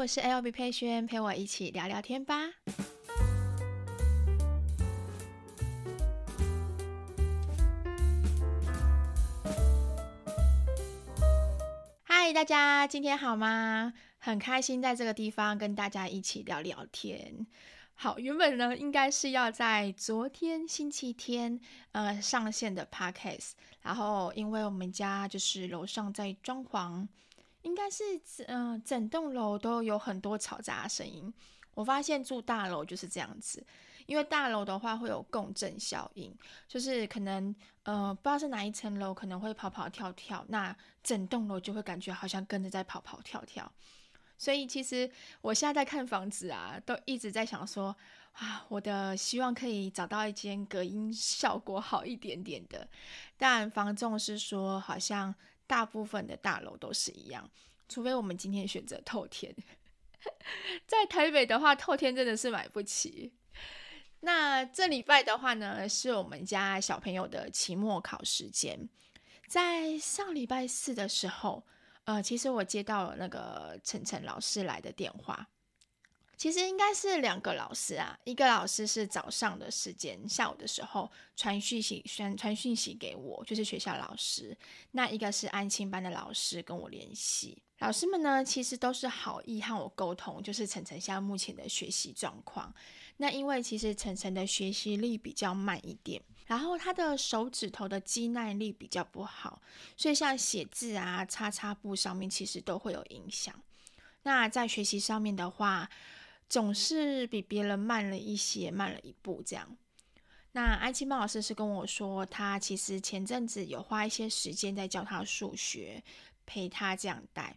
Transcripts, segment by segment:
我是 LB 佩萱，陪我一起聊聊天吧。嗨，大家今天好吗？很开心在这个地方跟大家一起聊聊天。好，原本呢应该是要在昨天星期天呃上线的 Podcast，然后因为我们家就是楼上在装潢。应该是嗯、呃，整栋楼都有很多嘈杂的声音。我发现住大楼就是这样子，因为大楼的话会有共振效应，就是可能呃不知道是哪一层楼可能会跑跑跳跳，那整栋楼就会感觉好像跟着在跑跑跳跳。所以其实我现在在看房子啊，都一直在想说啊，我的希望可以找到一间隔音效果好一点点的，但房仲是说好像。大部分的大楼都是一样，除非我们今天选择透天。在台北的话，透天真的是买不起。那这礼拜的话呢，是我们家小朋友的期末考时间。在上礼拜四的时候，呃，其实我接到了那个晨晨老师来的电话。其实应该是两个老师啊，一个老师是早上的时间，下午的时候传讯息传传讯息给我，就是学校老师。那一个是安亲班的老师跟我联系。老师们呢，其实都是好意和我沟通，就是晨晨现在目前的学习状况。那因为其实晨晨的学习力比较慢一点，然后他的手指头的肌耐力比较不好，所以像写字啊、擦擦布上面其实都会有影响。那在学习上面的话，总是比别人慢了一些，慢了一步这样。那安亲班老师是跟我说，他其实前阵子有花一些时间在教他数学，陪他这样带，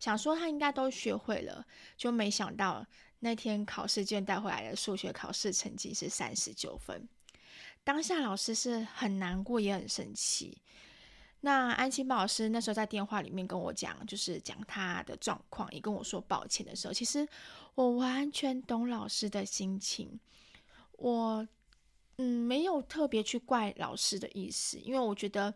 想说他应该都学会了，就没想到那天考试卷带回来的数学考试成绩是三十九分。当下老师是很难过，也很生气。那安心宝老师那时候在电话里面跟我讲，就是讲他的状况，也跟我说抱歉的时候，其实我完全懂老师的心情。我嗯没有特别去怪老师的意思，因为我觉得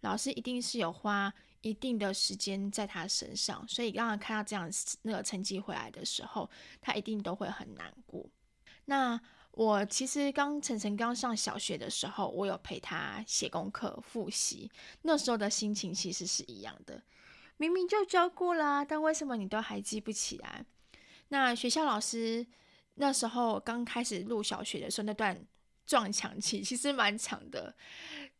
老师一定是有花一定的时间在他身上，所以刚刚看到这样那个成绩回来的时候，他一定都会很难过。那。我其实刚晨晨刚上小学的时候，我有陪他写功课、复习，那时候的心情其实是一样的。明明就教过了，但为什么你都还记不起来？那学校老师那时候刚开始入小学的时候，那段撞墙期其实蛮长的，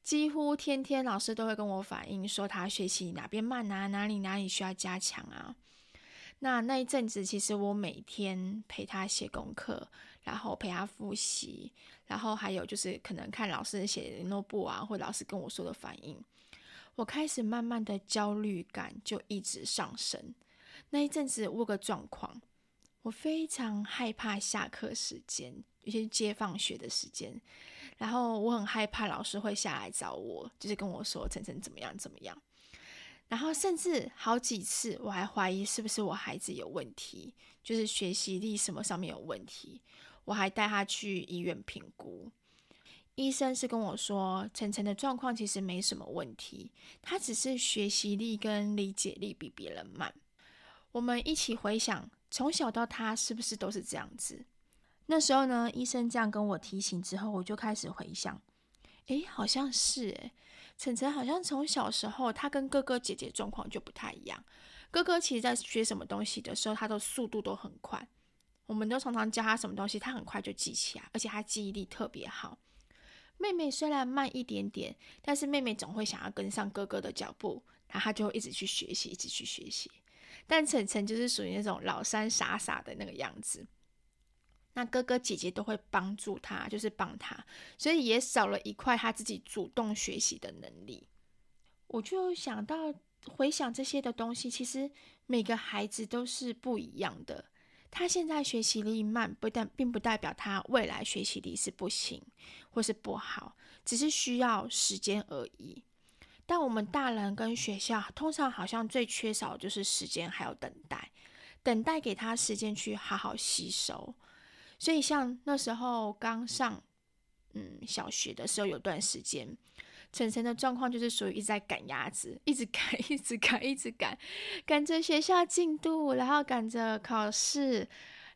几乎天天老师都会跟我反映说他学习哪边慢啊，哪里哪里需要加强啊。那那一阵子，其实我每天陪他写功课，然后陪他复习，然后还有就是可能看老师写的联络簿啊，或老师跟我说的反应，我开始慢慢的焦虑感就一直上升。那一阵子我有个状况，我非常害怕下课时间，尤其是接放学的时间，然后我很害怕老师会下来找我，就是跟我说晨晨怎么样怎么样。然后甚至好几次，我还怀疑是不是我孩子有问题，就是学习力什么上面有问题。我还带他去医院评估，医生是跟我说，晨晨的状况其实没什么问题，他只是学习力跟理解力比别人慢。我们一起回想，从小到他是不是都是这样子？那时候呢，医生这样跟我提醒之后，我就开始回想，诶，好像是诶。晨晨好像从小时候，他跟哥哥姐姐状况就不太一样。哥哥其实在学什么东西的时候，他的速度都很快。我们都常常教他什么东西，他很快就记起来，而且他记忆力特别好。妹妹虽然慢一点点，但是妹妹总会想要跟上哥哥的脚步，然后他就会一直去学习，一直去学习。但晨晨就是属于那种老三傻傻的那个样子。那哥哥姐姐都会帮助他，就是帮他，所以也少了一块他自己主动学习的能力。我就想到回想这些的东西，其实每个孩子都是不一样的。他现在学习力慢，不但并不代表他未来学习力是不行或是不好，只是需要时间而已。但我们大人跟学校通常好像最缺少就是时间，还有等待，等待给他时间去好好吸收。所以，像那时候刚上嗯小学的时候，有段时间晨晨的状况就是属于一直在赶鸭子，一直赶，一直赶，一直赶，赶着学校进度，然后赶着考试，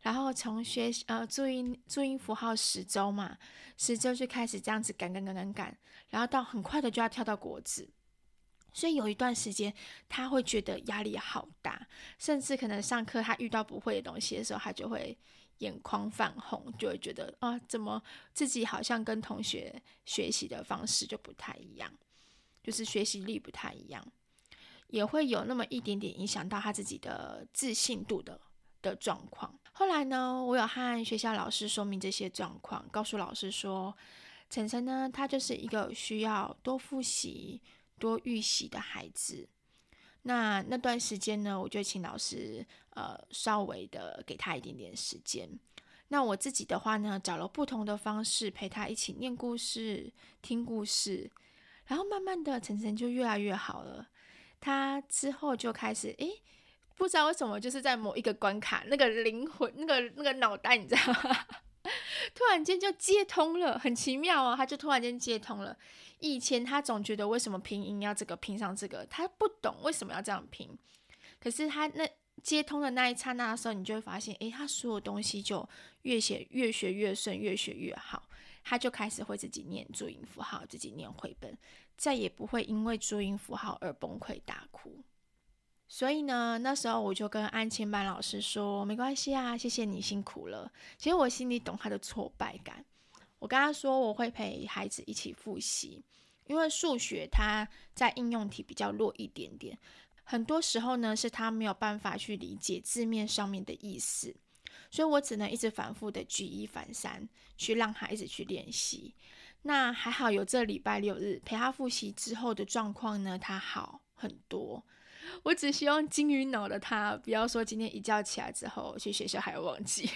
然后从学呃注音注音符号十周嘛，十周就开始这样子赶赶赶赶赶，然后到很快的就要跳到国字，所以有一段时间他会觉得压力好大，甚至可能上课他遇到不会的东西的时候，他就会。眼眶泛红，就会觉得啊，怎么自己好像跟同学学习的方式就不太一样，就是学习力不太一样，也会有那么一点点影响到他自己的自信度的的状况。后来呢，我有和学校老师说明这些状况，告诉老师说，晨晨呢，他就是一个需要多复习、多预习的孩子。那那段时间呢，我就请老师呃稍微的给他一点点时间。那我自己的话呢，找了不同的方式陪他一起念故事、听故事，然后慢慢的晨晨就越来越好了。他之后就开始诶，不知道为什么就是在某一个关卡，那个灵魂、那个那个脑袋，你知道吗？突然间就接通了，很奇妙哦，他就突然间接通了。以前他总觉得为什么拼音要这个拼上这个，他不懂为什么要这样拼。可是他那接通的那一刹那的时候，你就会发现，诶，他所有东西就越写越学越顺，越学越好。他就开始会自己念注音符号，自己念绘本，再也不会因为注音符号而崩溃大哭。所以呢，那时候我就跟安亲班老师说，没关系啊，谢谢你辛苦了。其实我心里懂他的挫败感。我跟他说，我会陪孩子一起复习，因为数学它在应用题比较弱一点点，很多时候呢是他没有办法去理解字面上面的意思，所以我只能一直反复的举一反三，去让孩子去练习。那还好有这礼拜六日陪他复习之后的状况呢，他好很多。我只希望金鱼脑的他不要说今天一觉起来之后去学校还要忘记。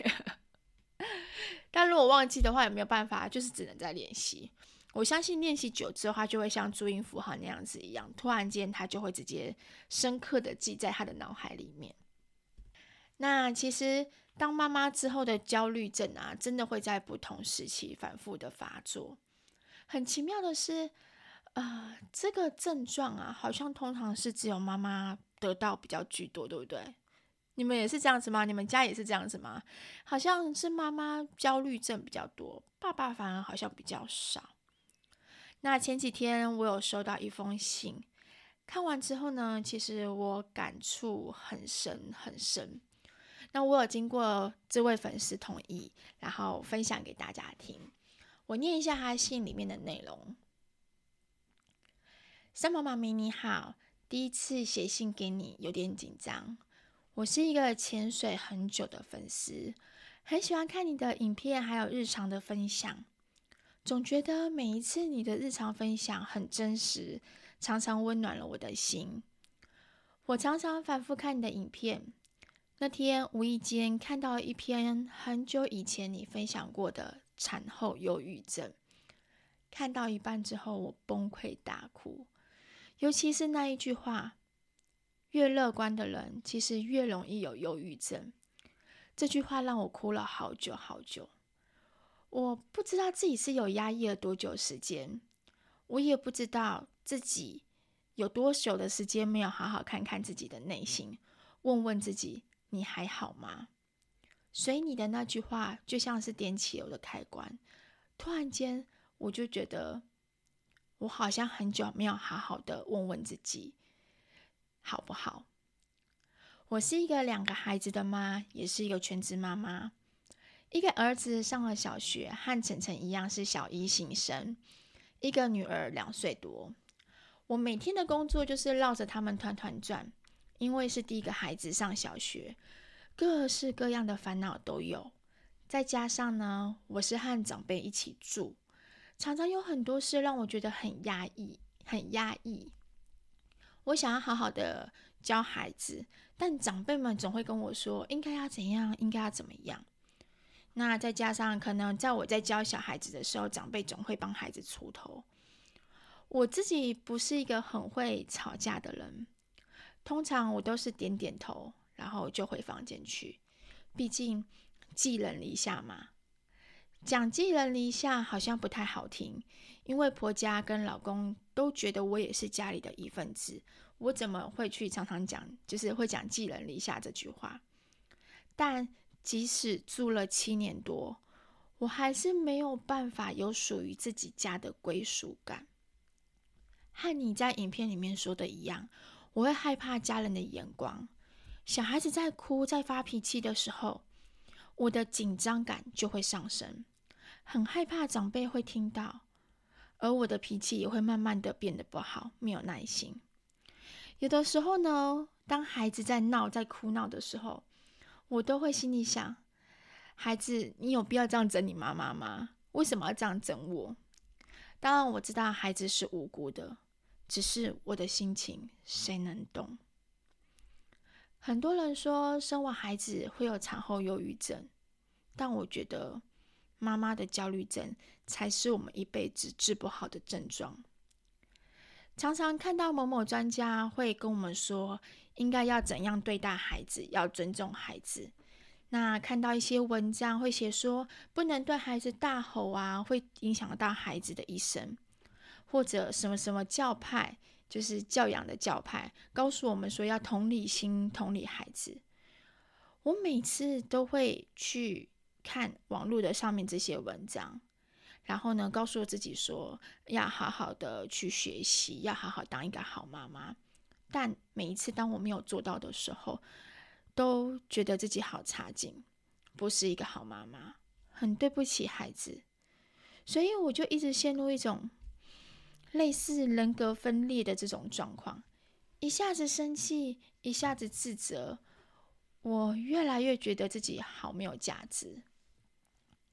但如果忘记的话，也没有办法，就是只能再练习。我相信练习久之后，他就会像注音符号那样子一样，突然间他就会直接深刻的记在他的脑海里面。那其实当妈妈之后的焦虑症啊，真的会在不同时期反复的发作。很奇妙的是，呃，这个症状啊，好像通常是只有妈妈得到比较居多，对不对？你们也是这样子吗？你们家也是这样子吗？好像是妈妈焦虑症比较多，爸爸反而好像比较少。那前几天我有收到一封信，看完之后呢，其实我感触很深很深。那我有经过这位粉丝同意，然后分享给大家听。我念一下他信里面的内容：三毛妈咪你好，第一次写信给你，有点紧张。我是一个潜水很久的粉丝，很喜欢看你的影片，还有日常的分享。总觉得每一次你的日常分享很真实，常常温暖了我的心。我常常反复看你的影片。那天无意间看到一篇很久以前你分享过的产后忧郁症，看到一半之后我崩溃大哭，尤其是那一句话。越乐观的人，其实越容易有忧郁症。这句话让我哭了好久好久。我不知道自己是有压抑了多久时间，我也不知道自己有多久的时间没有好好看看自己的内心，问问自己：你还好吗？所以你的那句话，就像是点起我的开关。突然间，我就觉得我好像很久没有好好的问问自己。好不好？我是一个两个孩子的妈，也是一个全职妈妈。一个儿子上了小学，和晨晨一样是小一新生；一个女儿两岁多。我每天的工作就是绕着他们团团转，因为是第一个孩子上小学，各式各样的烦恼都有。再加上呢，我是和长辈一起住，常常有很多事让我觉得很压抑，很压抑。我想要好好的教孩子，但长辈们总会跟我说应该要怎样，应该要怎么样。那再加上可能在我在教小孩子的时候，长辈总会帮孩子出头。我自己不是一个很会吵架的人，通常我都是点点头，然后就回房间去。毕竟寄人篱下嘛，讲寄人篱下好像不太好听，因为婆家跟老公都觉得我也是家里的一份子，我怎么会去常常讲，就是会讲寄人篱下这句话？但即使住了七年多，我还是没有办法有属于自己家的归属感。和你在影片里面说的一样，我会害怕家人的眼光。小孩子在哭、在发脾气的时候，我的紧张感就会上升，很害怕长辈会听到。而我的脾气也会慢慢的变得不好，没有耐心。有的时候呢，当孩子在闹、在哭闹的时候，我都会心里想：孩子，你有必要这样整你妈妈吗？为什么要这样整我？当然，我知道孩子是无辜的，只是我的心情谁能懂？很多人说生完孩子会有产后忧郁症，但我觉得。妈妈的焦虑症才是我们一辈子治不好的症状。常常看到某某专家会跟我们说，应该要怎样对待孩子，要尊重孩子。那看到一些文章会写说，不能对孩子大吼啊，会影响到孩子的一生。或者什么什么教派，就是教养的教派，告诉我们说要同理心，同理孩子。我每次都会去。看网络的上面这些文章，然后呢，告诉自己说要好好的去学习，要好好当一个好妈妈。但每一次当我没有做到的时候，都觉得自己好差劲，不是一个好妈妈，很对不起孩子。所以我就一直陷入一种类似人格分裂的这种状况，一下子生气，一下子自责，我越来越觉得自己好没有价值。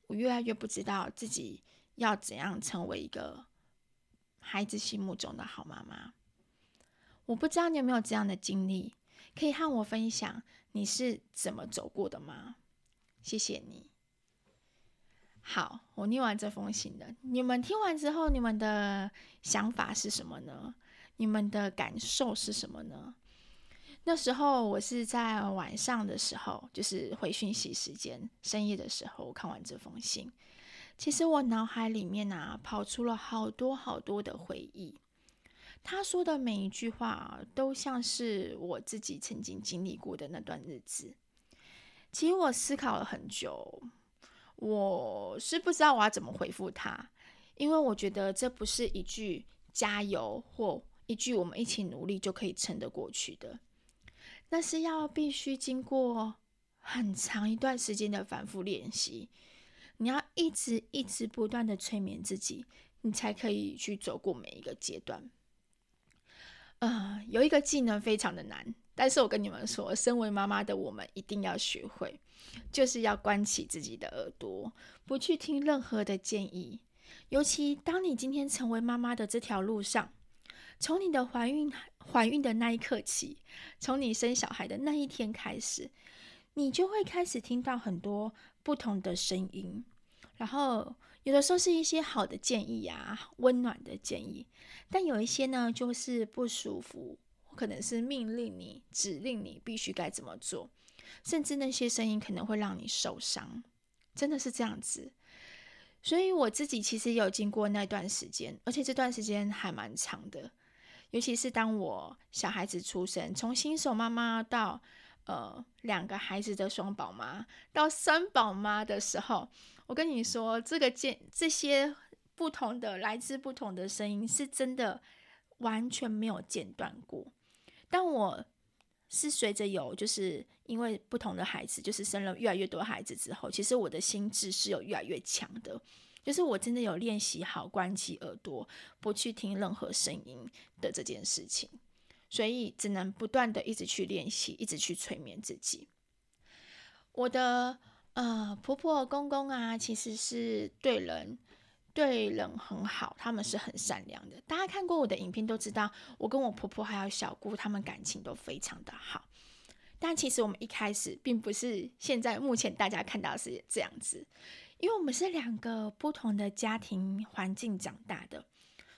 我越来越不知道自己要怎样成为一个孩子心目中的好妈妈。我不知道你有没有这样的经历，可以和我分享你是怎么走过的吗？谢谢你。好，我念完这封信了。你们听完之后，你们的想法是什么呢？你们的感受是什么呢？那时候我是在晚上的时候，就是回讯息时间，深夜的时候，我看完这封信，其实我脑海里面啊，跑出了好多好多的回忆。他说的每一句话，都像是我自己曾经经历过的那段日子。其实我思考了很久，我是不知道我要怎么回复他，因为我觉得这不是一句加油或一句我们一起努力就可以撑得过去的。那是要必须经过很长一段时间的反复练习，你要一直一直不断的催眠自己，你才可以去走过每一个阶段。呃，有一个技能非常的难，但是我跟你们说，身为妈妈的我们一定要学会，就是要关起自己的耳朵，不去听任何的建议，尤其当你今天成为妈妈的这条路上。从你的怀孕怀孕的那一刻起，从你生小孩的那一天开始，你就会开始听到很多不同的声音，然后有的时候是一些好的建议啊，温暖的建议，但有一些呢就是不舒服，可能是命令你、指令你必须该怎么做，甚至那些声音可能会让你受伤，真的是这样子。所以我自己其实有经过那段时间，而且这段时间还蛮长的。尤其是当我小孩子出生，从新手妈妈到呃两个孩子的双宝妈，到三宝妈的时候，我跟你说，这个间这些不同的来自不同的声音，是真的完全没有间断过。但我是随着有，就是因为不同的孩子，就是生了越来越多孩子之后，其实我的心智是有越来越强的。就是我真的有练习好关起耳朵，不去听任何声音的这件事情，所以只能不断的一直去练习，一直去催眠自己。我的呃婆婆公公啊，其实是对人对人很好，他们是很善良的。大家看过我的影片都知道，我跟我婆婆还有小姑，他们感情都非常的好。但其实我们一开始并不是现在目前大家看到是这样子。因为我们是两个不同的家庭环境长大的，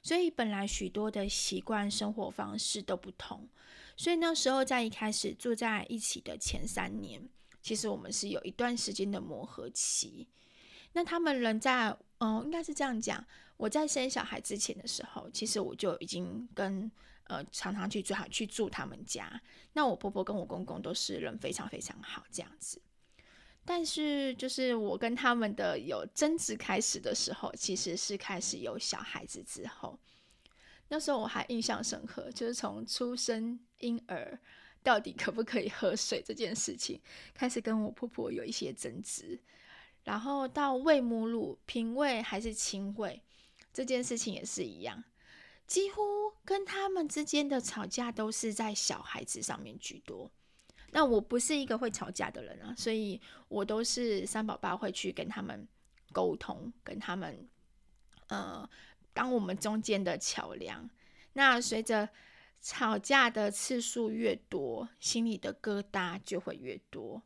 所以本来许多的习惯、生活方式都不同。所以那时候在一开始住在一起的前三年，其实我们是有一段时间的磨合期。那他们人在，嗯、应该是这样讲。我在生小孩之前的时候，其实我就已经跟呃常常去最好去住他们家。那我婆婆跟我公公都是人非常非常好，这样子。但是，就是我跟他们的有争执开始的时候，其实是开始有小孩子之后。那时候我还印象深刻，就是从出生婴儿到底可不可以喝水这件事情，开始跟我婆婆有一些争执。然后到喂母乳，瓶喂还是亲喂，这件事情也是一样，几乎跟他们之间的吵架都是在小孩子上面居多。那我不是一个会吵架的人啊，所以我都是三宝爸会去跟他们沟通，跟他们呃，当我们中间的桥梁。那随着吵架的次数越多，心里的疙瘩就会越多，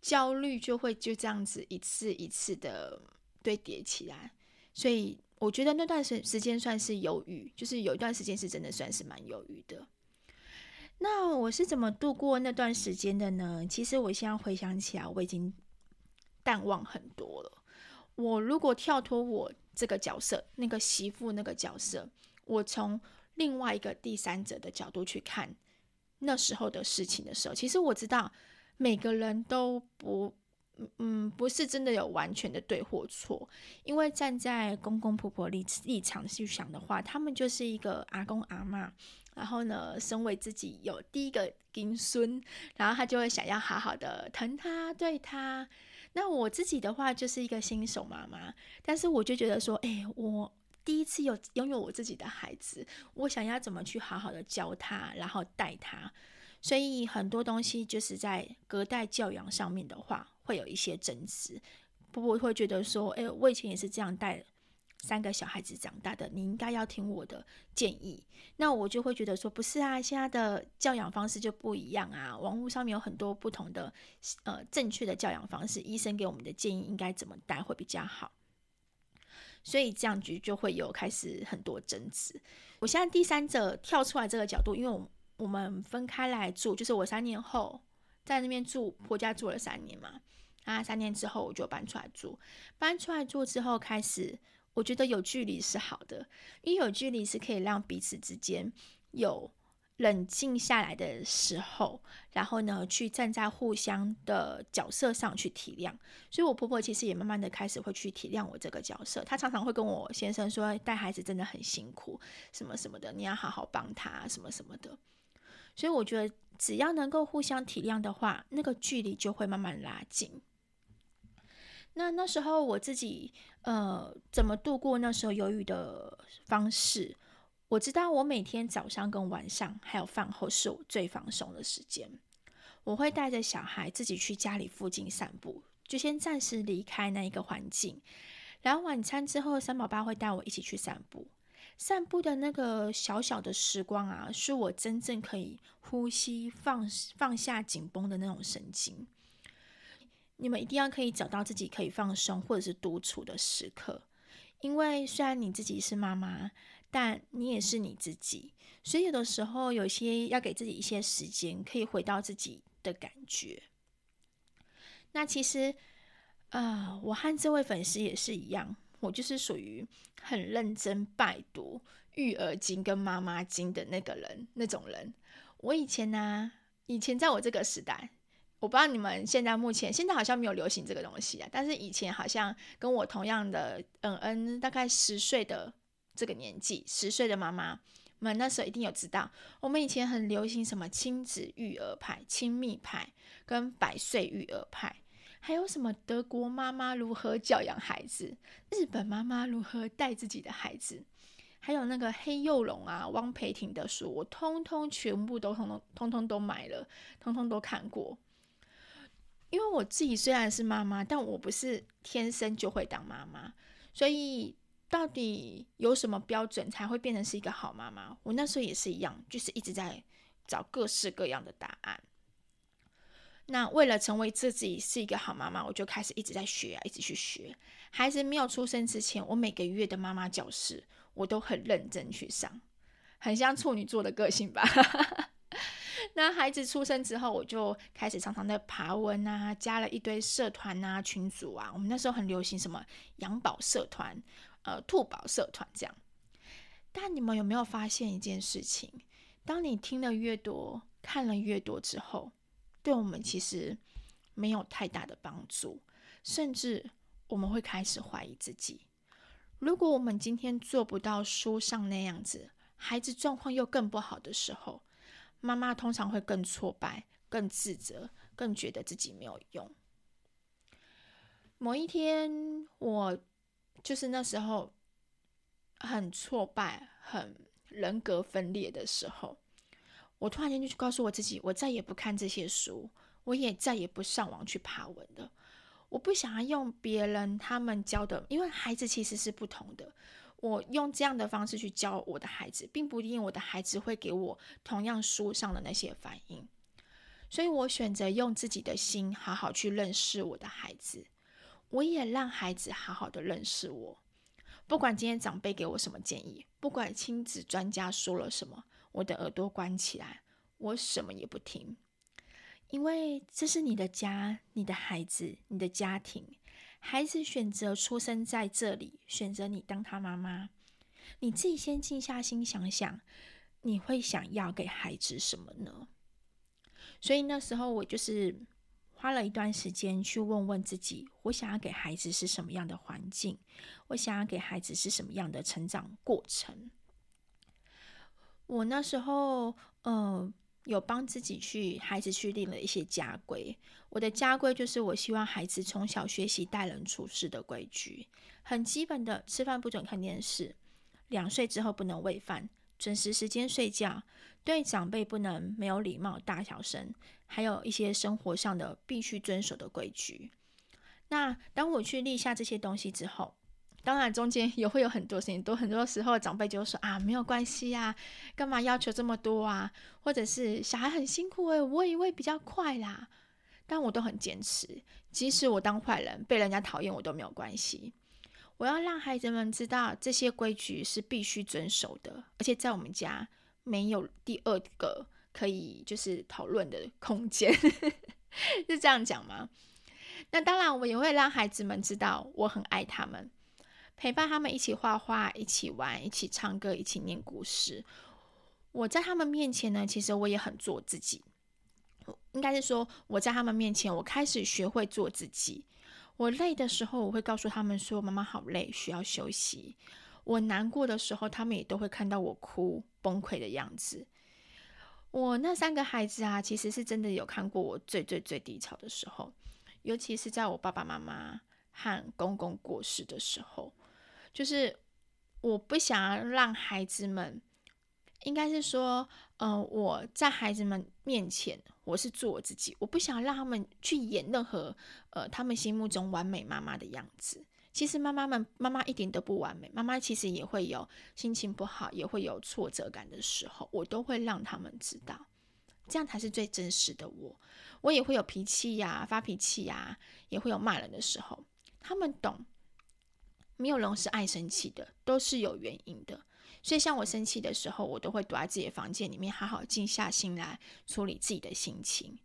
焦虑就会就这样子一次一次的堆叠起来。所以我觉得那段时时间算是忧郁，就是有一段时间是真的算是蛮忧郁的。那我是怎么度过那段时间的呢？其实我现在回想起来，我已经淡忘很多了。我如果跳脱我这个角色，那个媳妇那个角色，我从另外一个第三者的角度去看那时候的事情的时候，其实我知道每个人都不，嗯，不是真的有完全的对或错，因为站在公公婆婆立立场去想的话，他们就是一个阿公阿嬷。然后呢，身为自己有第一个金孙，然后他就会想要好好的疼他、对他。那我自己的话就是一个新手妈妈，但是我就觉得说，哎，我第一次有拥有我自己的孩子，我想要怎么去好好的教他，然后带他。所以很多东西就是在隔代教养上面的话，会有一些争执。婆婆会觉得说，哎，我以前也是这样带。三个小孩子长大的，你应该要听我的建议。那我就会觉得说，不是啊，现在的教养方式就不一样啊。网络上面有很多不同的，呃，正确的教养方式，医生给我们的建议应该怎么带会比较好。所以这样局就会有开始很多争执。我现在第三者跳出来这个角度，因为我我们分开来住，就是我三年后在那边住婆家住了三年嘛，啊，三年之后我就搬出来住，搬出来住之后开始。我觉得有距离是好的，因为有距离是可以让彼此之间有冷静下来的时候，然后呢，去站在互相的角色上去体谅。所以，我婆婆其实也慢慢的开始会去体谅我这个角色。她常常会跟我先生说，带孩子真的很辛苦，什么什么的，你要好好帮他，什么什么的。所以，我觉得只要能够互相体谅的话，那个距离就会慢慢拉近。那那时候我自己呃怎么度过那时候忧郁的方式？我知道我每天早上跟晚上还有饭后是我最放松的时间。我会带着小孩自己去家里附近散步，就先暂时离开那一个环境。然后晚餐之后，三宝爸会带我一起去散步。散步的那个小小的时光啊，是我真正可以呼吸、放放下紧绷的那种神经。你们一定要可以找到自己可以放松或者是独处的时刻，因为虽然你自己是妈妈，但你也是你自己，所以有的时候有些要给自己一些时间，可以回到自己的感觉。那其实，啊、我和这位粉丝也是一样，我就是属于很认真拜读育儿经跟妈妈经的那个人，那种人。我以前呢、以前在我这个时代。我不知道你们现在目前现在好像没有流行这个东西啊，但是以前好像跟我同样的，嗯嗯，大概十岁的这个年纪，十岁的妈妈们那时候一定有知道，我们以前很流行什么亲子育儿派、亲密派跟百岁育儿派，还有什么德国妈妈如何教养孩子，日本妈妈如何带自己的孩子，还有那个黑幼龙啊、汪培婷的书，我通通全部都通通通通都买了，通通都看过。因为我自己虽然是妈妈，但我不是天生就会当妈妈，所以到底有什么标准才会变成是一个好妈妈？我那时候也是一样，就是一直在找各式各样的答案。那为了成为自己是一个好妈妈，我就开始一直在学啊，一直去学。孩子没有出生之前，我每个月的妈妈教室我都很认真去上，很像处女座的个性吧。那孩子出生之后，我就开始常常的爬文啊，加了一堆社团啊、群组啊。我们那时候很流行什么养宝社团、呃兔宝社团这样。但你们有没有发现一件事情？当你听了越多、看了越多之后，对我们其实没有太大的帮助，甚至我们会开始怀疑自己。如果我们今天做不到书上那样子，孩子状况又更不好的时候，妈妈通常会更挫败、更自责、更觉得自己没有用。某一天，我就是那时候很挫败、很人格分裂的时候，我突然间就去告诉我自己：我再也不看这些书，我也再也不上网去爬文了。我不想要用别人他们教的，因为孩子其实是不同的。我用这样的方式去教我的孩子，并不一定我的孩子会给我同样书上的那些反应，所以我选择用自己的心好好去认识我的孩子，我也让孩子好好的认识我。不管今天长辈给我什么建议，不管亲子专家说了什么，我的耳朵关起来，我什么也不听，因为这是你的家，你的孩子，你的家庭。孩子选择出生在这里，选择你当他妈妈，你自己先静下心想想，你会想要给孩子什么呢？所以那时候我就是花了一段时间去问问自己，我想要给孩子是什么样的环境？我想要给孩子是什么样的成长过程？我那时候，嗯、呃。有帮自己去孩子去立了一些家规。我的家规就是，我希望孩子从小学习待人处事的规矩，很基本的，吃饭不准看电视，两岁之后不能喂饭，准时时间睡觉，对长辈不能没有礼貌、大小声，还有一些生活上的必须遵守的规矩。那当我去立下这些东西之后，当然，中间也会有很多事情，都很多时候长辈就说啊，没有关系呀，干嘛要求这么多啊？或者是小孩很辛苦诶，我以为比较快啦。但我都很坚持，即使我当坏人被人家讨厌，我都没有关系。我要让孩子们知道这些规矩是必须遵守的，而且在我们家没有第二个可以就是讨论的空间，是这样讲吗？那当然，我也会让孩子们知道我很爱他们。陪伴他们一起画画，一起玩，一起唱歌，一起念故事。我在他们面前呢，其实我也很做自己。应该是说，我在他们面前，我开始学会做自己。我累的时候，我会告诉他们说：“妈妈好累，需要休息。”我难过的时候，他们也都会看到我哭崩溃的样子。我那三个孩子啊，其实是真的有看过我最最最低潮的时候，尤其是在我爸爸妈妈和公公过世的时候。就是我不想要让孩子们，应该是说，嗯、呃，我在孩子们面前，我是做我自己，我不想让他们去演任何呃他们心目中完美妈妈的样子。其实妈妈们，妈妈一点都不完美，妈妈其实也会有心情不好，也会有挫折感的时候，我都会让他们知道，这样才是最真实的我。我也会有脾气呀，发脾气呀，也会有骂人的时候，他们懂。没有人是爱生气的，都是有原因的。所以，像我生气的时候，我都会躲在自己的房间里面，好好静下心来处理自己的心情。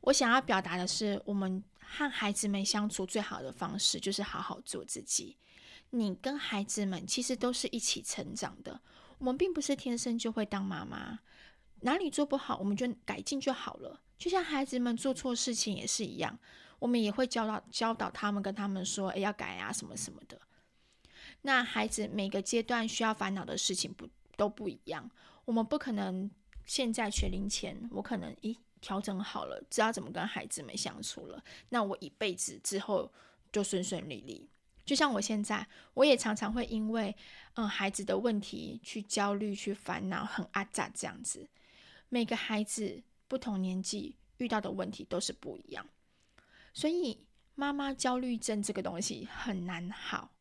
我想要表达的是，我们和孩子们相处最好的方式，就是好好做自己。你跟孩子们其实都是一起成长的。我们并不是天生就会当妈妈，哪里做不好，我们就改进就好了。就像孩子们做错事情也是一样，我们也会教导教导他们，跟他们说，哎，要改啊，什么什么的。那孩子每个阶段需要烦恼的事情不都不一样，我们不可能现在学龄前，我可能咦调整好了，知道怎么跟孩子们相处了，那我一辈子之后就顺顺利利。就像我现在，我也常常会因为嗯孩子的问题去焦虑、去烦恼，很阿杂这样子。每个孩子不同年纪遇到的问题都是不一样，所以妈妈焦虑症这个东西很难好。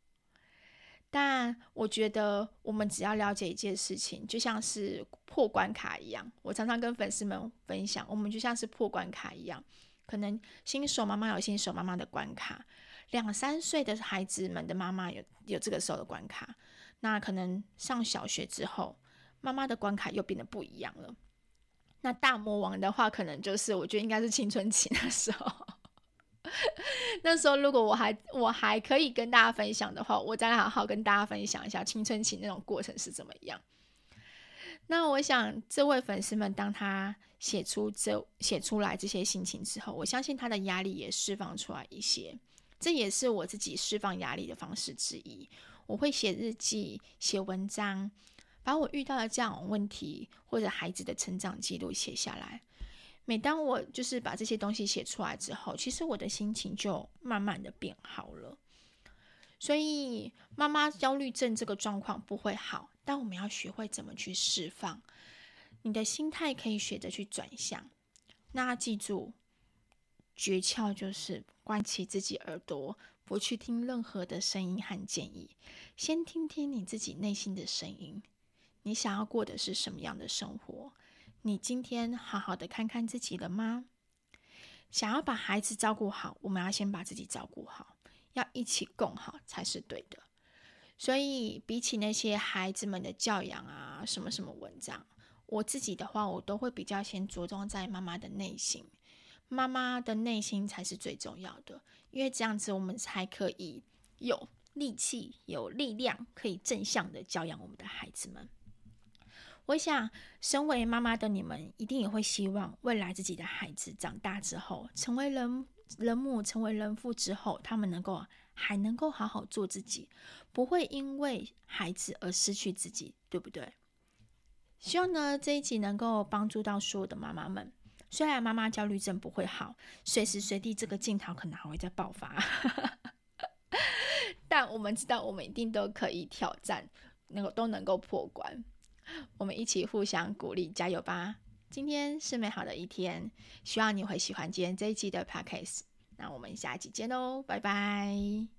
但我觉得，我们只要了解一件事情，就像是破关卡一样。我常常跟粉丝们分享，我们就像是破关卡一样。可能新手妈妈有新手妈妈的关卡，两三岁的孩子们的妈妈有有这个时候的关卡。那可能上小学之后，妈妈的关卡又变得不一样了。那大魔王的话，可能就是我觉得应该是青春期那时候。那时候如果我还我还可以跟大家分享的话，我再好好跟大家分享一下青春期那种过程是怎么样。那我想，这位粉丝们当他写出这写出来这些心情之后，我相信他的压力也释放出来一些。这也是我自己释放压力的方式之一。我会写日记、写文章，把我遇到的这样问题或者孩子的成长记录写下来。每当我就是把这些东西写出来之后，其实我的心情就慢慢的变好了。所以妈妈焦虑症这个状况不会好，但我们要学会怎么去释放。你的心态可以学着去转向。那记住，诀窍就是关起自己耳朵，不去听任何的声音和建议，先听听你自己内心的声音。你想要过的是什么样的生活？你今天好好的看看自己了吗？想要把孩子照顾好，我们要先把自己照顾好，要一起共好才是对的。所以，比起那些孩子们的教养啊，什么什么文章，我自己的话，我都会比较先着重在妈妈的内心。妈妈的内心才是最重要的，因为这样子我们才可以有力气、有力量，可以正向的教养我们的孩子们。我想，身为妈妈的你们，一定也会希望未来自己的孩子长大之后，成为人人母、成为人父之后，他们能够还能够好好做自己，不会因为孩子而失去自己，对不对？希望呢，这一集能够帮助到所有的妈妈们。虽然妈妈焦虑症不会好，随时随地这个镜头可能还会再爆发，但我们知道，我们一定都可以挑战，能够都能够破关。我们一起互相鼓励，加油吧！今天是美好的一天，希望你会喜欢今天这一期的 podcast。那我们下期见喽，拜拜。